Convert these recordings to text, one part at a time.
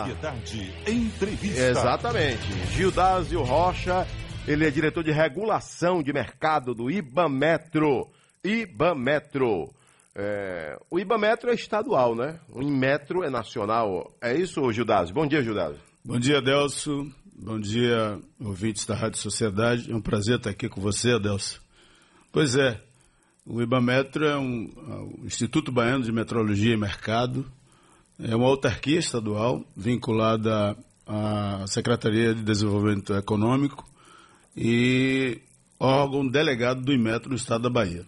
Sociedade Entrevista. Exatamente. Gildásio Rocha, ele é diretor de regulação de mercado do Ibametro. Ibametro. É, o Ibametro é estadual, né? O Inmetro é nacional. É isso, Gildásio? Bom dia, Gildásio. Bom dia, Adelso. Bom dia, ouvintes da Rádio Sociedade. É um prazer estar aqui com você, Adelso. Pois é, o Ibametro é um, é um Instituto Baiano de Metrologia e Mercado é uma autarquia estadual vinculada à Secretaria de Desenvolvimento Econômico e órgão delegado do IMETRO no estado da Bahia.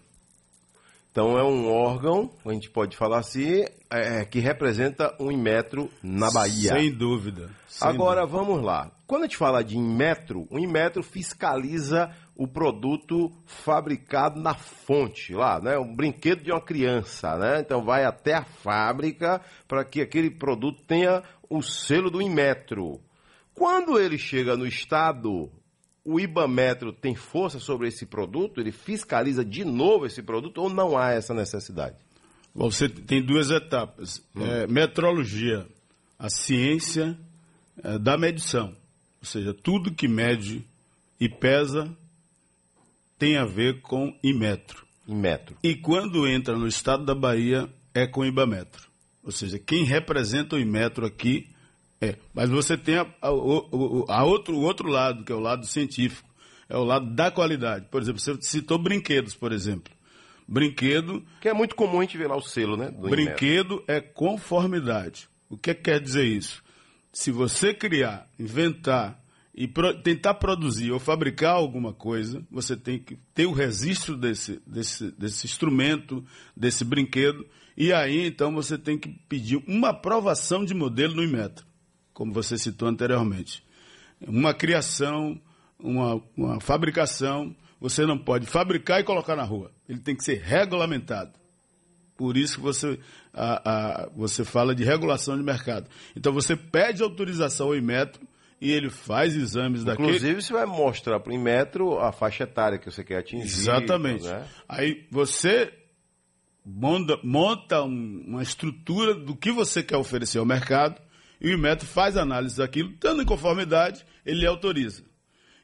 Então é um órgão, a gente pode falar assim, é, que representa um Inmetro na Bahia. Sem dúvida. Sem Agora dúvida. vamos lá. Quando a gente fala de Inmetro, o Inmetro fiscaliza o produto fabricado na fonte, lá, né? Um brinquedo de uma criança, né? Então vai até a fábrica para que aquele produto tenha o selo do Inmetro. Quando ele chega no estado, o Ibametro tem força sobre esse produto? Ele fiscaliza de novo esse produto ou não há essa necessidade? Você tem duas etapas. Hum. É, metrologia, a ciência é, da medição. Ou seja, tudo que mede e pesa tem a ver com Imetro. Imetro. E quando entra no estado da Bahia, é com Ibametro. Ou seja, quem representa o Imetro aqui é. Mas você tem a, a, a outro, o outro lado, que é o lado científico. É o lado da qualidade. Por exemplo, você citou brinquedos, por exemplo. Brinquedo. Que é muito comum a gente ver lá o selo, né? brinquedo Imetro. é conformidade. O que, é que quer dizer isso? Se você criar, inventar e pro, tentar produzir ou fabricar alguma coisa, você tem que ter o registro desse, desse, desse instrumento, desse brinquedo, e aí então você tem que pedir uma aprovação de modelo no Inmetro, como você citou anteriormente. Uma criação, uma, uma fabricação, você não pode fabricar e colocar na rua. Ele tem que ser regulamentado. Por isso que você, a, a, você fala de regulação de mercado. Então você pede autorização ao Inmetro e ele faz exames daquele. Inclusive, você vai mostrar para o Inmetro a faixa etária que você quer atingir. Exatamente. Né? Aí você monta, monta um, uma estrutura do que você quer oferecer ao mercado e o Inmetro faz análise daquilo, estando em conformidade, ele autoriza.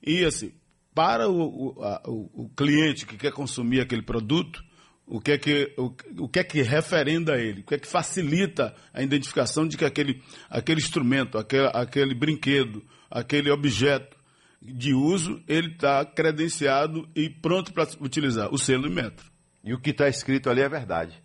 E assim, para o, o, a, o cliente que quer consumir aquele produto, o que é que, o, o que, é que referenda ele, o que é que facilita a identificação de que aquele, aquele instrumento, aquele, aquele brinquedo, aquele objeto de uso, ele está credenciado e pronto para utilizar, o selo e metro. E o que está escrito ali é verdade.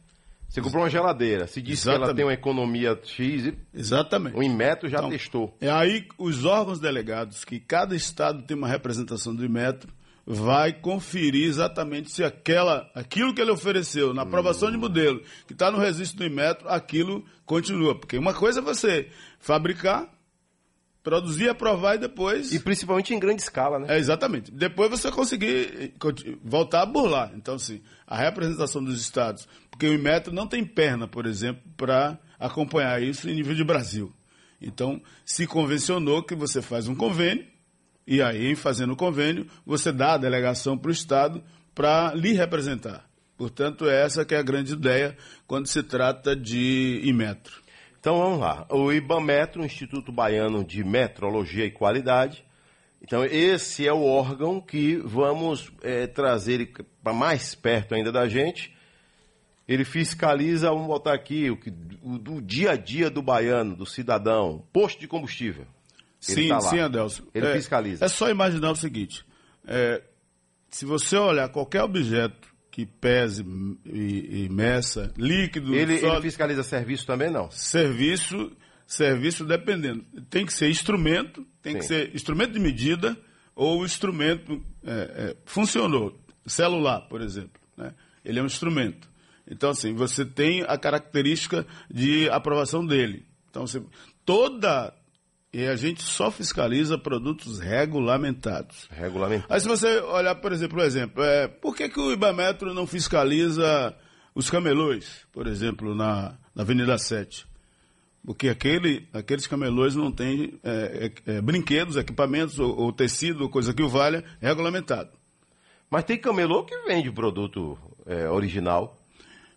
Você comprou uma geladeira, se diz Exatamente. que ela tem uma economia X, Exatamente. o Inmetro já então, testou. É aí os órgãos delegados, que cada estado tem uma representação do Inmetro, vai conferir exatamente se aquela, aquilo que ele ofereceu na aprovação de modelo, que está no registro do Inmetro, aquilo continua. Porque uma coisa é você fabricar, produzir, aprovar e depois. E principalmente em grande escala, né? É, exatamente. Depois você conseguir voltar a burlar. Então, sim, a representação dos estados. Porque o Inmetro não tem perna, por exemplo, para acompanhar isso em nível de Brasil. Então, se convencionou que você faz um convênio e aí, fazendo o convênio, você dá a delegação para o Estado para lhe representar. Portanto, essa que é a grande ideia quando se trata de Imetro. Então vamos lá. O IBAMetro, Instituto Baiano de Metrologia e Qualidade. Então, esse é o órgão que vamos é, trazer para mais perto ainda da gente. Ele fiscaliza, vamos botar aqui, o, o do dia a dia do baiano, do cidadão, posto de combustível. Sim, tá sim, Adelson. Ele é, fiscaliza. É só imaginar o seguinte: é, se você olhar qualquer objeto que pese e, e meça, líquido. Ele, sólido, ele fiscaliza serviço também, não? Serviço, serviço dependendo. Tem que ser instrumento, tem sim. que ser instrumento de medida ou instrumento é, é, funcionou. Celular, por exemplo. Né? Ele é um instrumento. Então, assim, você tem a característica de aprovação dele. Então, você, toda e a gente só fiscaliza produtos regulamentados. Regulamentados. Aí se você olhar, por exemplo, o exemplo, é, por que, que o Ibametro não fiscaliza os camelões, por exemplo, na, na Avenida 7? Porque aquele, aqueles camelões não têm é, é, é, brinquedos, equipamentos ou, ou, tecido, ou coisa que o valha, regulamentado. Mas tem camelô que vende produto é, original.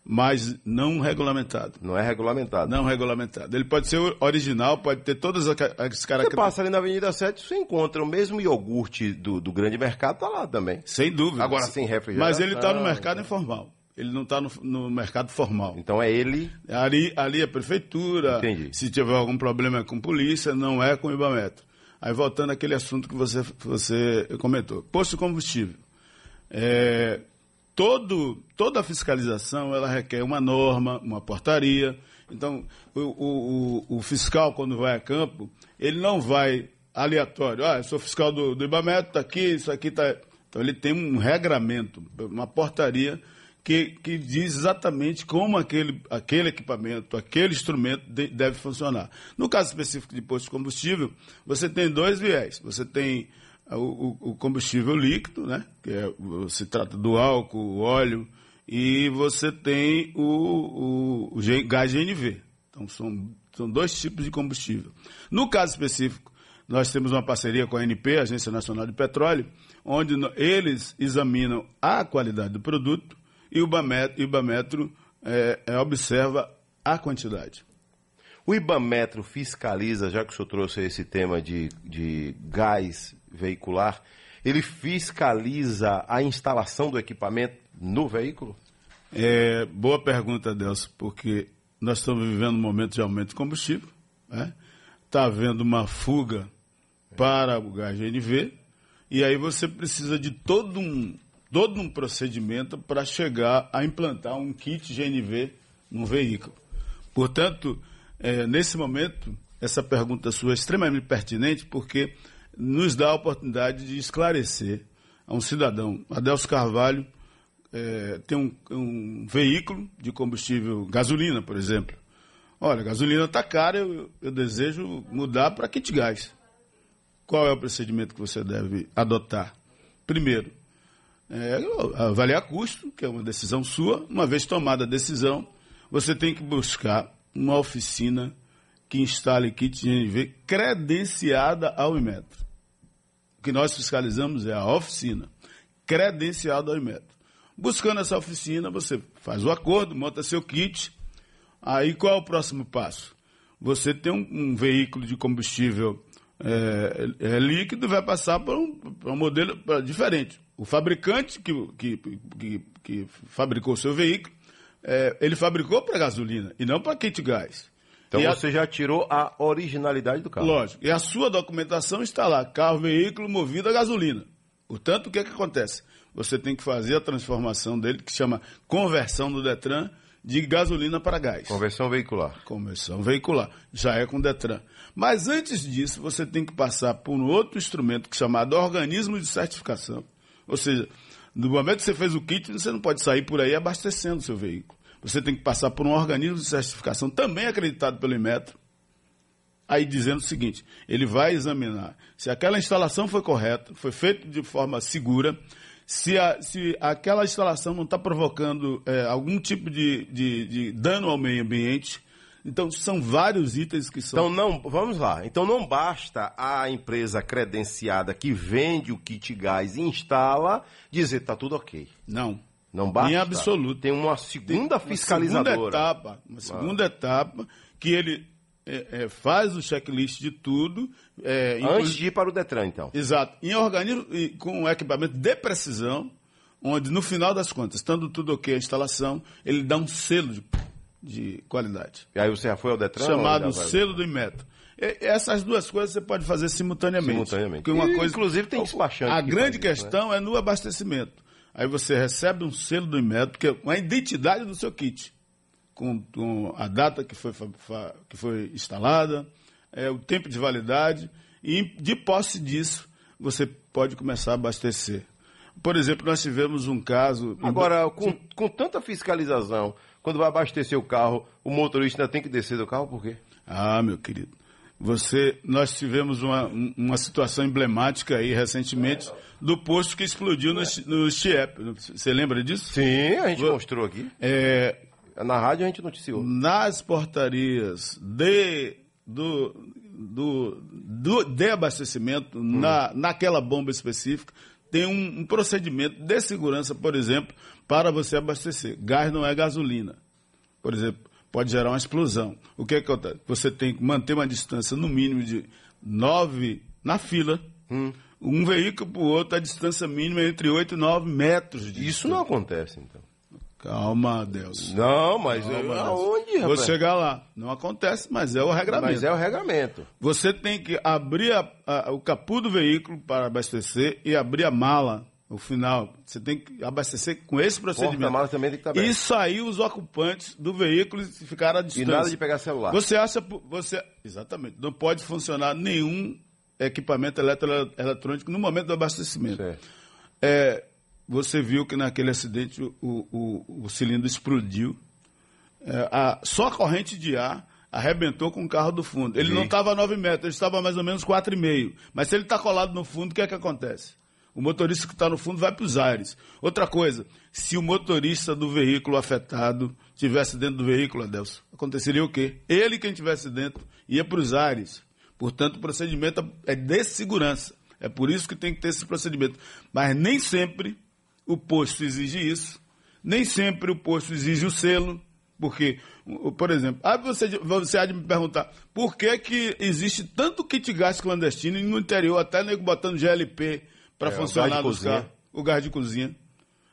Mas não regulamentado. Não é regulamentado. Não regulamentado. Ele pode ser original, pode ter todas as Você características. passa ali na Avenida 7, você encontra o mesmo iogurte do, do grande mercado, tá lá também. Sem dúvida. Agora sem refrigeração. Mas ele está no mercado informal. Ele não está no, no mercado formal. Então é ele. Ali, ali a prefeitura, Entendi. se tiver algum problema com polícia, não é com o Ibametro. Aí voltando àquele assunto que você, você comentou. Posto de combustível. É, todo, toda a fiscalização ela requer uma norma, uma portaria. Então, o, o, o, fiscal, quando vai a campo, ele não vai aleatório. Ah, eu sou fiscal do, do está aqui, isso aqui está. Então, ele tem um regramento, uma portaria que, que diz exatamente como aquele, aquele equipamento, aquele instrumento de, deve funcionar. No caso específico de posto de combustível, você tem dois viés. Você tem o, o combustível líquido, né? que é, se trata do álcool, óleo, e você tem o, o, o gás GNV. Então, são, são dois tipos de combustível. No caso específico, nós temos uma parceria com a ANP, Agência Nacional de Petróleo, onde eles examinam a qualidade do produto e o Ibametro é, é, observa a quantidade. O Ibametro fiscaliza, já que o senhor trouxe esse tema de, de gás veicular, ele fiscaliza a instalação do equipamento no veículo? É, boa pergunta, Delcio, porque nós estamos vivendo um momento de aumento de combustível, está né? Tá havendo uma fuga para o gás GNV, e aí você precisa de todo um, todo um procedimento para chegar a implantar um kit GNV no veículo. Portanto, é, nesse momento, essa pergunta sua é extremamente pertinente porque nos dá a oportunidade de esclarecer a um cidadão. Adelso Carvalho é, tem um, um, veículo de combustível, gasolina, por exemplo. Olha, gasolina está cara, eu, eu desejo mudar para kit gás. Qual é o procedimento que você deve adotar? Primeiro, é, avaliar custo, que é uma decisão sua. Uma vez tomada a decisão, você tem que buscar uma oficina que instale kit GNV credenciada ao Inmetro. Que nós fiscalizamos é a oficina credenciada ao Inmetro. Buscando essa oficina, você faz o acordo, monta seu kit. Aí qual é o próximo passo? Você tem um, um veículo de combustível é, é, líquido, vai passar para um, um modelo diferente o fabricante que, que, que, que fabricou o seu veículo, é, ele fabricou para gasolina e não para kit gás. Então e você a... já tirou a originalidade do carro. Lógico. E a sua documentação está lá, carro, veículo movido a gasolina. Portanto, o que, é que acontece? Você tem que fazer a transformação dele, que chama conversão do Detran, de gasolina para gás. Conversão veicular. Conversão veicular. Já é com Detran. Mas antes disso, você tem que passar por um outro instrumento que é chamado organismo de certificação. Ou seja, no momento que você fez o kit, você não pode sair por aí abastecendo o seu veículo. Você tem que passar por um organismo de certificação também acreditado pelo Inmetro, aí dizendo o seguinte: ele vai examinar se aquela instalação foi correta, foi feita de forma segura, se, a, se aquela instalação não está provocando é, algum tipo de, de, de dano ao meio ambiente, então, são vários itens que são. Então, não, vamos lá. Então, não basta a empresa credenciada que vende o kit gás e instala dizer está tudo ok. Não. Não basta. Em absoluto. Tem uma segunda Tem fiscalizadora. Uma segunda etapa, uma segunda ah. etapa que ele é, é, faz o checklist de tudo. É, Antes de ir para o Detran, então. Exato. Em organismo, com um equipamento de precisão, onde no final das contas, estando tudo ok a instalação, ele dá um selo de de qualidade. E aí você já foi ao Detran? Chamado selo do Inmetro. E, essas duas coisas você pode fazer simultaneamente. Simultaneamente. uma e, coisa, inclusive tem despachante. A grande isso, questão né? é no abastecimento. Aí você recebe um selo do Inmetro, que é uma identidade do seu kit, com, com a data que foi, que foi instalada, é, o tempo de validade, e de posse disso, você pode começar a abastecer. Por exemplo, nós tivemos um caso. Agora, com, com tanta fiscalização, quando vai abastecer o carro, o motorista ainda tem que descer do carro, por quê? Ah, meu querido. Você, nós tivemos uma, uma situação emblemática aí recentemente do posto que explodiu no, no Chiep. Você lembra disso? Sim, a gente mostrou aqui. É, Na rádio a gente noticiou. Nas portarias de, do, do, do, de abastecimento, hum. na, naquela bomba específica, tem um, um procedimento de segurança, por exemplo, para você abastecer. Gás não é gasolina. Por exemplo, pode gerar uma explosão. O que, é que acontece? Você tem que manter uma distância no mínimo de 9 na fila. Hum. Um veículo para o outro, a distância mínima é entre 8 e 9 metros. De Isso não acontece, então. Calma, Deus. Não, mas Calma, Deus. aonde, Vou rapaz? chegar lá. Não acontece, mas é o regramento. Mas é o regramento. Você tem que abrir a- a- o capô do veículo para abastecer e abrir a mala, o final. Você tem que abastecer com esse procedimento. Porta-mala também tem que estar aberto. E os ocupantes do veículo e ficar à E distância. nada de pegar celular. Você acha. Você, exatamente. Não pode funcionar nenhum equipamento eletrônico no momento do abastecimento. É, você viu que naquele acidente o, o- o cilindro explodiu. É, a- só a corrente de ar arrebentou com o carro do fundo. Ele Vi. não estava a 9 metros, ele estava a mais ou menos 4,5. Mas se ele está colado no fundo, o que é que acontece? O motorista que está no fundo vai para os ares. Outra coisa, se o motorista do veículo afetado tivesse dentro do veículo, Adelson, aconteceria o quê? Ele, quem tivesse dentro, ia para os ares. Portanto, o procedimento é de segurança. É por isso que tem que ter esse procedimento. Mas nem sempre o posto exige isso, nem sempre o posto exige o selo, porque, por exemplo, aí você, você há de me perguntar, por que, que existe tanto kit gás clandestino no interior, até nego botando GLP para É, funcionar carros, o gás de cozinha?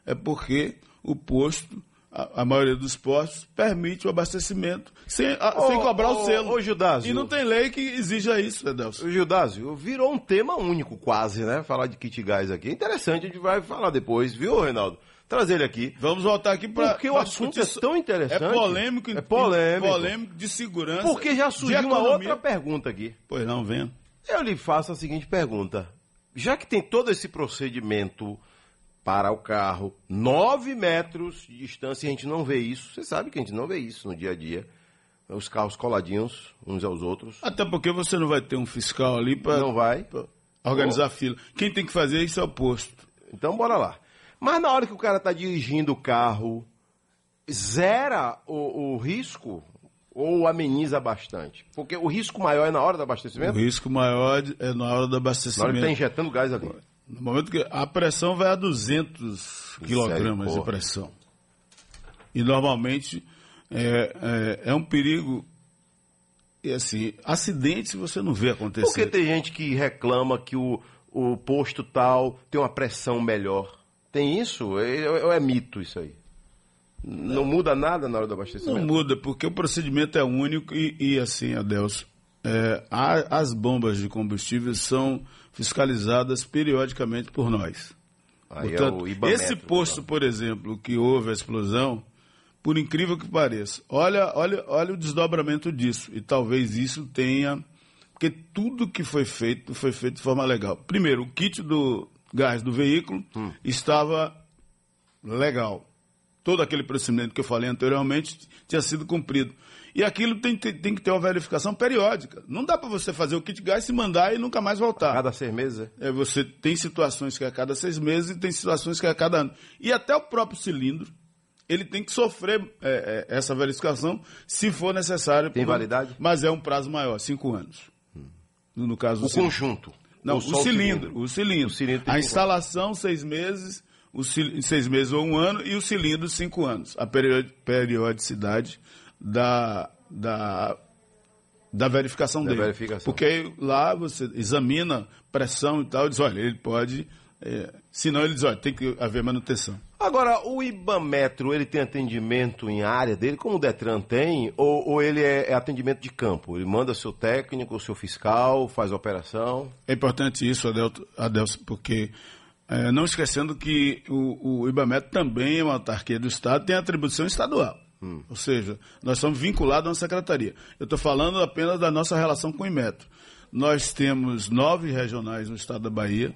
É porque o posto, a, a maioria dos postos, permite o abastecimento sem, a- Ô, sem cobrar ô, o selo. ô, Gildásio. E não tem lei que exija isso, Edelson. Gildásio, virou um tema único quase, né? Falar de kit gás aqui. Interessante, a gente vai falar depois, viu, Reinaldo? Trazer ele aqui. Vamos voltar aqui para. Porque o assunto é tão interessante. É polêmico, É polêmico. polêmico de segurança. Porque já surgiu uma outra pergunta aqui. Pois não, venha. Eu lhe faço a seguinte pergunta. Já que tem todo esse procedimento para o carro, 9 metros de distância, e a gente não vê isso. Você sabe que a gente não vê isso no dia a dia. Os carros coladinhos uns aos outros. Até porque você não vai ter um fiscal ali para Não vai. organizar a fila. Quem tem que fazer isso é o posto. Então bora lá. Mas na hora que o cara está dirigindo o carro, zera o, o risco ou ameniza bastante? Porque o risco maior é na hora do O abastecimento? risco maior é na hora do Na hora que abastecimento. está injetando gás ali. No momento que a pressão vai a 200 quilogramas de pressão. E normalmente é, é, é um perigo. E assim, acidentes você não vê acontecer. Porque tem gente que reclama que o, o posto tal tem uma pressão melhor. Tem isso? É- Ou é, mito isso aí? Não muda nada na hora do Não abastecimento? muda, porque o procedimento é único e, e assim, Adelso, é, a- as bombas de combustível são fiscalizadas periodicamente por nós. Aí Portanto, é o Ibamέτro, esse posto, por exemplo, que houve a explosão, por incrível que pareça, olha, olha, olha o desdobramento disso. E talvez isso tenha. Porque tudo que foi feito foi feito de forma legal. Primeiro, o kit do gás do veículo Hum. estava legal. Todo aquele procedimento que eu falei anteriormente tinha sido cumprido. E aquilo tem, tem, tem que ter uma verificação periódica. Não dá para você fazer o kit gás, se mandar e nunca mais voltar. Cada seis meses, é? É, você tem situações que é a cada seis meses e tem situações que é a cada ano. E até o próprio cilindro, ele tem que sofrer é, é, essa verificação se for necessário. Tem validade? Mas é um prazo maior, cinco anos. No, no caso O cilindro. conjunto. Não, o só cilindro, o cilindro. O cilindro a instalação, seis meses, o cil- seis meses ou um ano, e o cilindro, cinco anos. A perio- periodicidade da, da, da verificação Da dele. verificação. Porque lá você examina pressão e tal, e diz, olha, ele pode. É, senão ele diz, olha, tem que haver manutenção. Agora, o Ibametro, ele tem atendimento em área dele, como o Detran tem, ou, ou ele é, é atendimento de campo? Ele manda seu técnico, seu fiscal, faz a operação? É importante isso, Adelson, porque é, não esquecendo que o, o Ibamet também é uma autarquia do Estado, tem atribuição estadual. Ou seja, nós somos vinculados a uma secretaria. Eu estou falando apenas da nossa relação com o Imetro. Nós temos nove regionais no estado da Bahia,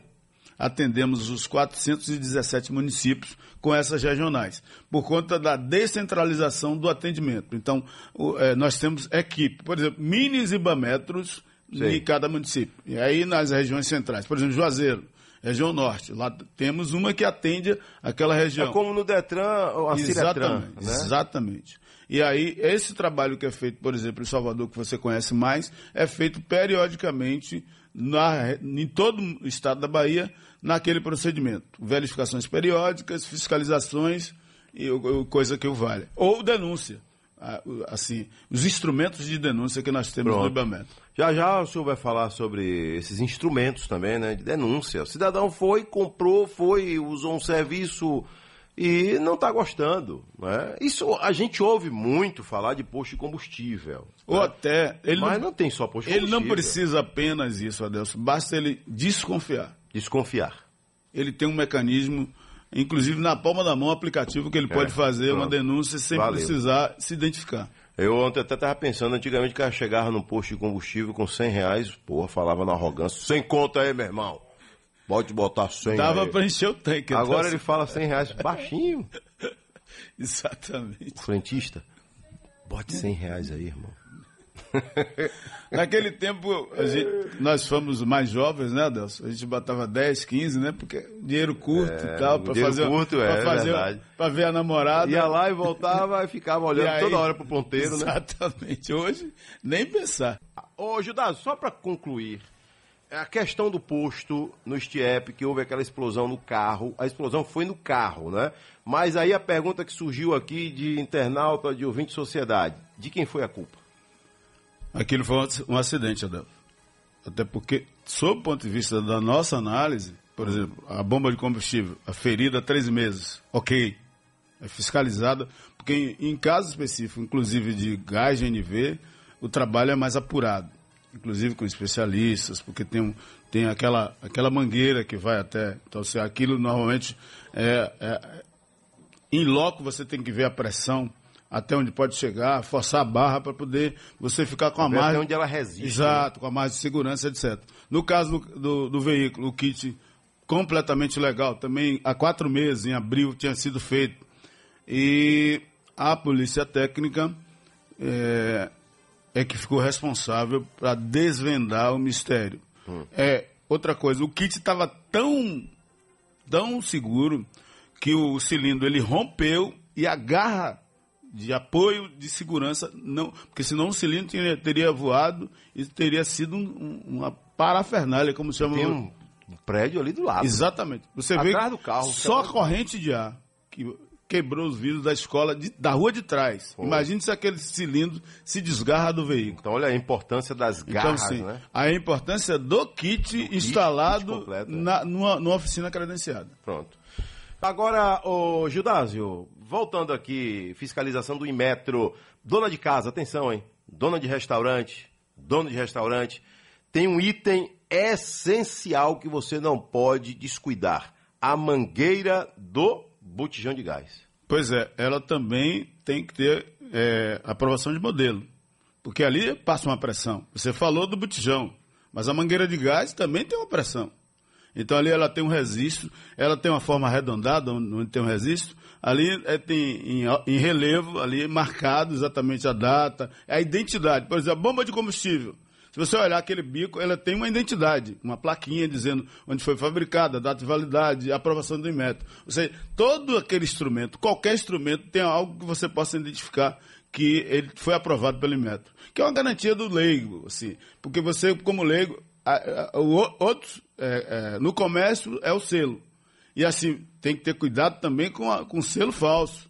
atendemos os 417 municípios com essas regionais, por conta da descentralização do atendimento. Então, o- eh, nós temos equipe, por exemplo, minis Ibametros Sei. em cada município. E aí nas regiões centrais, por exemplo, Juazeiro, região norte. Lá temos uma que atende aquela região. É como no Detran, a Ciretran, Exatamente, né? exatamente. E aí, esse trabalho que é feito, por exemplo, em Salvador, que você conhece mais, é feito periodicamente na, em todo o estado da Bahia, naquele procedimento. Verificações periódicas, fiscalizações e coisa que o vale. Ou denúncia. Assim, os instrumentos de denúncia que nós temos Pronto. no IBAMET. Já já o senhor vai falar sobre esses instrumentos também, né, de denúncia. O cidadão foi, comprou, foi, usou um serviço e não está gostando, né? Isso a gente ouve muito falar de posto de combustível. Ou né? até. Ele Mas não, não tem só posto de ele não combustível. precisa apenas isso, Adelson. Basta ele desconfiar. desconfiar. ele tem um mecanismo, inclusive na palma da mão, um aplicativo que ele pode fazer uma pronto. denúncia sem Valeu. precisar se identificar. Eu ontem até estava pensando, antigamente, que eu chegava num posto de combustível com 100 reais, porra, falava na arrogância, 100 conta aí, meu irmão. Pode botar 100 Dava aí. para encher o tanque. Agora então, ele fala 100 reais baixinho. Exatamente. O frentista, bote 100 reais aí, irmão. Naquele tempo, a gente- nós fomos mais jovens, né, Adelson? A gente botava 10, 15, né? Porque dinheiro curto e tal, para dinheiro fazer. curto, pra é, fazer verdade. Pra ver a namorada. Ia lá e voltava e ficava olhando E aí- toda hora pro ponteiro, né? Exatamente. Hoje, nem pensar. Ô, Judas, só para concluir, a questão do posto no Stiep, que houve aquela explosão no carro, a explosão foi no carro, né? Mas aí a pergunta que surgiu aqui de internauta, de ouvinte de sociedade, de quem foi a culpa? Aquilo foi um ac- acidente, Adelson. Até porque, sob o ponto de vista da nossa análise, por exemplo, a bomba de combustível, a ferida há três meses, ok. É fiscalizada, porque em, em casos específicos, inclusive de gás GNV, o trabalho é mais apurado. Inclusive com especialistas, porque tem, tem aquela, aquela mangueira que vai até. Então, se aquilo normalmente é, é, em loco você tem que ver a pressão até onde pode chegar, forçar a barra para poder você ficar com a até margem. onde ela resiste, né? Exato, com a margem de segurança, etc. No caso do, do, do veículo, o kit completamente legal, também há quatro meses, em abril, tinha sido feito. E a polícia técnica é, é que ficou responsável para desvendar o mistério. É, outra coisa, o kit estava tão tão seguro que o cilindro ele rompeu e a garra de apoio de segurança não, porque senão o cilindro tinha- teria voado e teria sido um- um- uma parafernália, como se chama. Tem um prédio ali do lado. Exatamente. Você Atrás vê do carro, só a corrente de ar que quebrou os vidros da escola de- da rua de trás. Imagine se aquele cilindro se desgarra do veículo. Então, olha a importância das Então, garras, sim, né? a importância do kit instalado kit completo, é. na, numa, numa oficina credenciada. Pronto. Agora, ô Gildásio, voltando aqui, fiscalização do Inmetro. Dona de casa, atenção, hein? Dona de restaurante, dono de restaurante, tem um item essencial que você não pode descuidar. A mangueira do botijão de gás. Pois é, ela também tem que ter é, aprovação de modelo. Porque ali passa uma pressão. Você falou do botijão, mas a mangueira de gás também tem uma pressão. Então ali ela tem um registro, ela tem uma forma arredondada, onde tem um registro. Ali é, tem em, em relevo, ali marcado exatamente a data, a identidade. Por exemplo, a bomba de combustível. Se você olhar aquele bico, ela tem uma identidade, uma plaquinha dizendo onde foi fabricada, data de validade, aprovação do Inmetro. Ou seja, todo aquele instrumento, qualquer instrumento, tem algo que você possa identificar que ele foi aprovado pelo Inmetro. Que é uma garantia do leigo, assim. Porque você, como leigo, a- a- o outros, é, é, no comércio é o selo. E assim, tem que ter cuidado também com, a- com selo falso.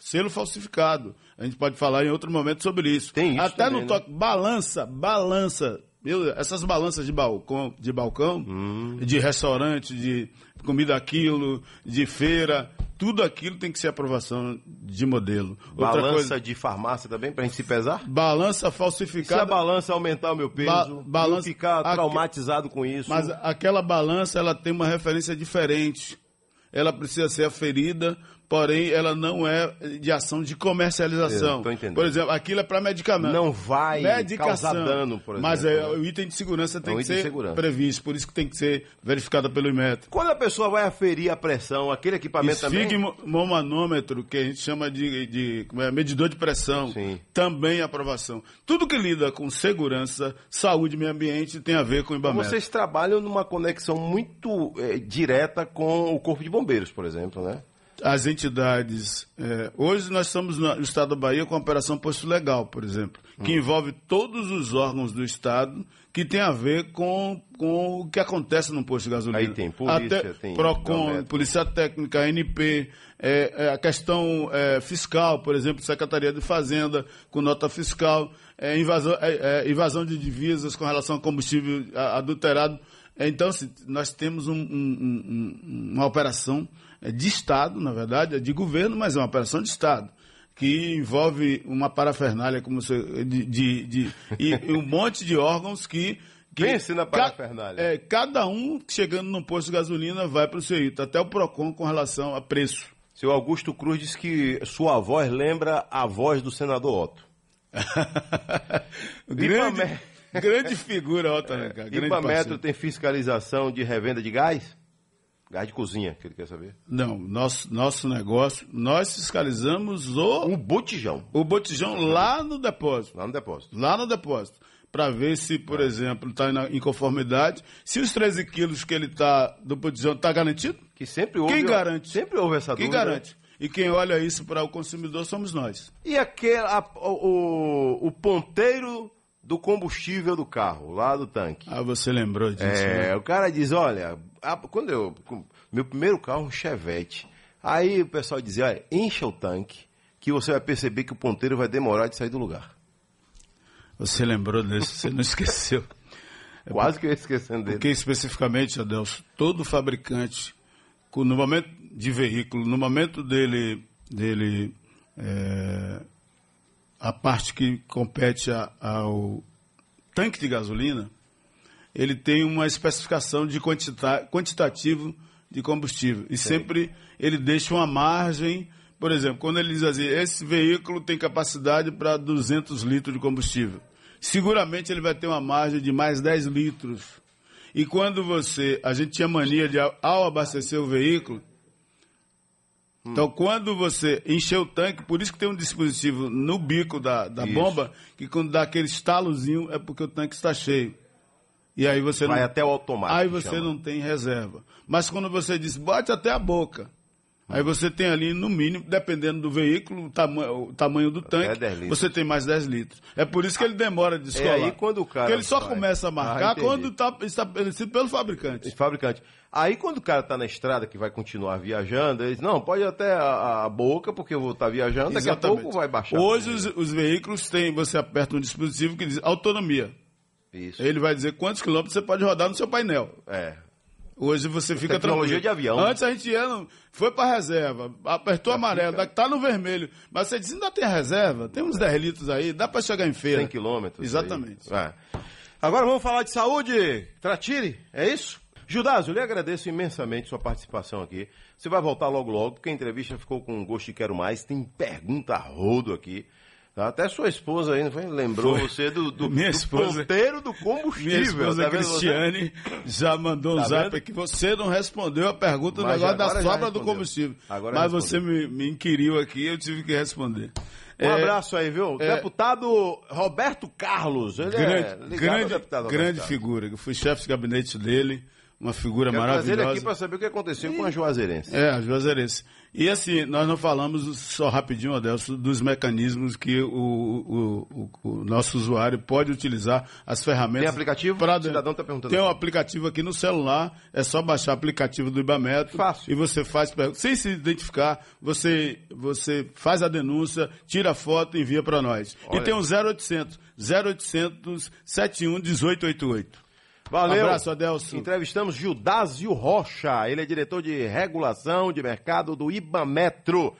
Selo falsificado. A gente pode falar em outro momento sobre isso. Tem isso Até também, no né? toque. Balança, balança. Meu, essas balanças de balcão, de, balcão Hum. de restaurante, de comida a quilo, de feira, tudo aquilo tem que ser aprovação de modelo. Outra Balança coisa, de farmácia também, pra gente se pesar? balança Se a falsificada. balança aumentar o meu peso, Ba- balança- eu ficar traumatizado com isso. Mas aquela balança, ela tem uma referência diferente. Ela precisa ser aferida porém ela não é de ação de comercialização. Eu. Por exemplo, aquilo é para medicamento. Não vai Medicação. causar dano, por exemplo. Mas é, né? o item de segurança tem É um que ser previsto, por isso que tem que ser verificada pelo Inmetro. Quando a pessoa vai aferir a pressão, aquele equipamento também... Esfigmomanômetro, que a gente chama de, de é, medidor de pressão, Sim. também aprovação. Tudo que lida com segurança, saúde e meio ambiente tem a ver com o Então, Ibametro. Vocês trabalham numa conexão muito eh, direta com o Corpo de Bombeiros, por exemplo, né? As entidades. é, hoje nós estamos no estado da Bahia com a Operação Posto Legal, por exemplo, que envolve todos os órgãos do estado que tem a ver com, com o que acontece no posto de gasolina. Aí tem polícia, Até tem PROCON. Polícia Técnica, ANP, é, é, a questão é, fiscal, por exemplo, Secretaria de Fazenda com nota fiscal, é, invasão, é, invasão de divisas com relação a combustível adulterado. Então, assim, nós temos um- um- um- um- uma operação de Estado, na verdade, é de governo, mas é uma operação de Estado, que envolve uma parafernália como você, de, de- de- e, um monte de órgãos que. que Pense na ca- parafernália. é, cada um chegando no posto de gasolina vai para o seu item, até o PROCON com relação a preço. Seu Augusto Cruz disse que sua voz lembra a voz do senador Otto. grande, grande figura, Otto Alencar, grande Ibametro parceiro. tem fiscalização de revenda de gás? Gás de cozinha, que ele quer saber. Não, nosso, nosso negócio, nós fiscalizamos o, Um botijão o botijão lá no depósito. lá no depósito. lá no depósito, para ver se, por exemplo, está em conformidade, se os 13 quilos que ele está do botijão está garantido, Que sempre houve. Quem garante? Sempre houve essa quem dúvida. garante? E quem olha isso para o consumidor somos nós. E aquele, a- o, o- o ponteiro do combustível do carro, lá do tanque. Ah, você lembrou disso, É, né? o cara diz, olha, a- quando eu. Meu primeiro carro, um Chevette. Aí o pessoal dizia, olha, encha o tanque, que você vai perceber que o ponteiro vai demorar de sair do lugar. Você lembrou desse, você não esqueceu. Quase que eu ia esquecendo dele. Porque especificamente, Adelso, todo fabricante, no momento de veículo, no momento dele, dele é, a parte que compete a- ao tanque de gasolina, ele tem uma especificação de quantita- quantitativo de combustível. E sempre ele deixa uma margem, por exemplo, quando ele diz assim, esse veículo tem capacidade para 200 litros de combustível. Seguramente ele vai ter uma margem de mais 10 litros. E quando você, a gente tinha mania de, ao- abastecer o veículo, então, quando você encher o tanque, por isso que tem um dispositivo no bico da, da Isso. bomba, que quando dá aquele estalozinho é porque o tanque está cheio. E aí você Vai não, até o automático. aí você chama. não tem reserva. Mas quando você diz, bote até a boca. Aí você tem ali, no mínimo, dependendo do veículo, o, tama o tamanho do tanque, 10 litros. você tem mais 10 litros. É por isso que ele demora de descolar. aí quando o cara Porque ele só vai- começa a Ah, marcar entendi. quando está estabelecido pelo fabricante. Esse fabricante. Aí quando o cara tá na estrada que vai continuar viajando, ele diz, não, pode até a, a boca, porque eu vou estar viajando, daqui a Exatamente. pouco vai baixar. Hoje os, os veículos têm, você aperta um dispositivo que diz autonomia. Isso. Ele vai dizer quantos quilômetros você pode rodar no seu painel. É. Hoje você fica Tecnologia tranquilo. de avião. Antes a gente ia, no- foi para reserva, apertou amarelo, dá- tá no vermelho. Mas você disse, ainda tem reserva? Tem uns 10 litros aí, dá para chegar em feira. 100 quilômetros. Exatamente. É. Agora vamos falar de saúde. Tratire, é isso? Judásio, eu lhe agradeço imensamente sua participação aqui. Você vai voltar logo logo, porque a entrevista ficou com um gosto de quero mais. Tem pergunta rodo aqui. Até sua esposa aí, não foi? Lembrou Foi. você do, do, Minha do esposa- ponteiro do combustível. Minha esposa tá vendo você? Cristiane já mandou um Tá zap vendo? aqui. Você não respondeu a pergunta do negócio da sobra do combustível. Agora Mas você me, me inquiriu aqui eu tive que responder. Um É, abraço aí, viu? é- Deputado Roberto Carlos. Ele grande, é grande, deputado grande figura. Eu fui chefe de gabinete dele, uma figura Quero trazer ele maravilhosa. aqui para saber o que aconteceu com a Juazeirense. É, a Juazeirense. E assim, nós não falamos só rapidinho, Adelso, dos mecanismos que o, o- o- nosso usuário pode utilizar, as ferramentas. Tem aplicativo? pra O cidadão tá perguntando Tem um aplicativo aqui no celular, é só baixar o aplicativo do Ibametro. Fácil. E você faz, sem se identificar, você, você faz a denúncia, tira a foto e envia para nós. Olha. E tem um 0800, 0800 71 1888. Valeu. Abraço, Adelso. Entrevistamos Gildásio Rocha. Ele é diretor de regulação de mercado do Ibametro.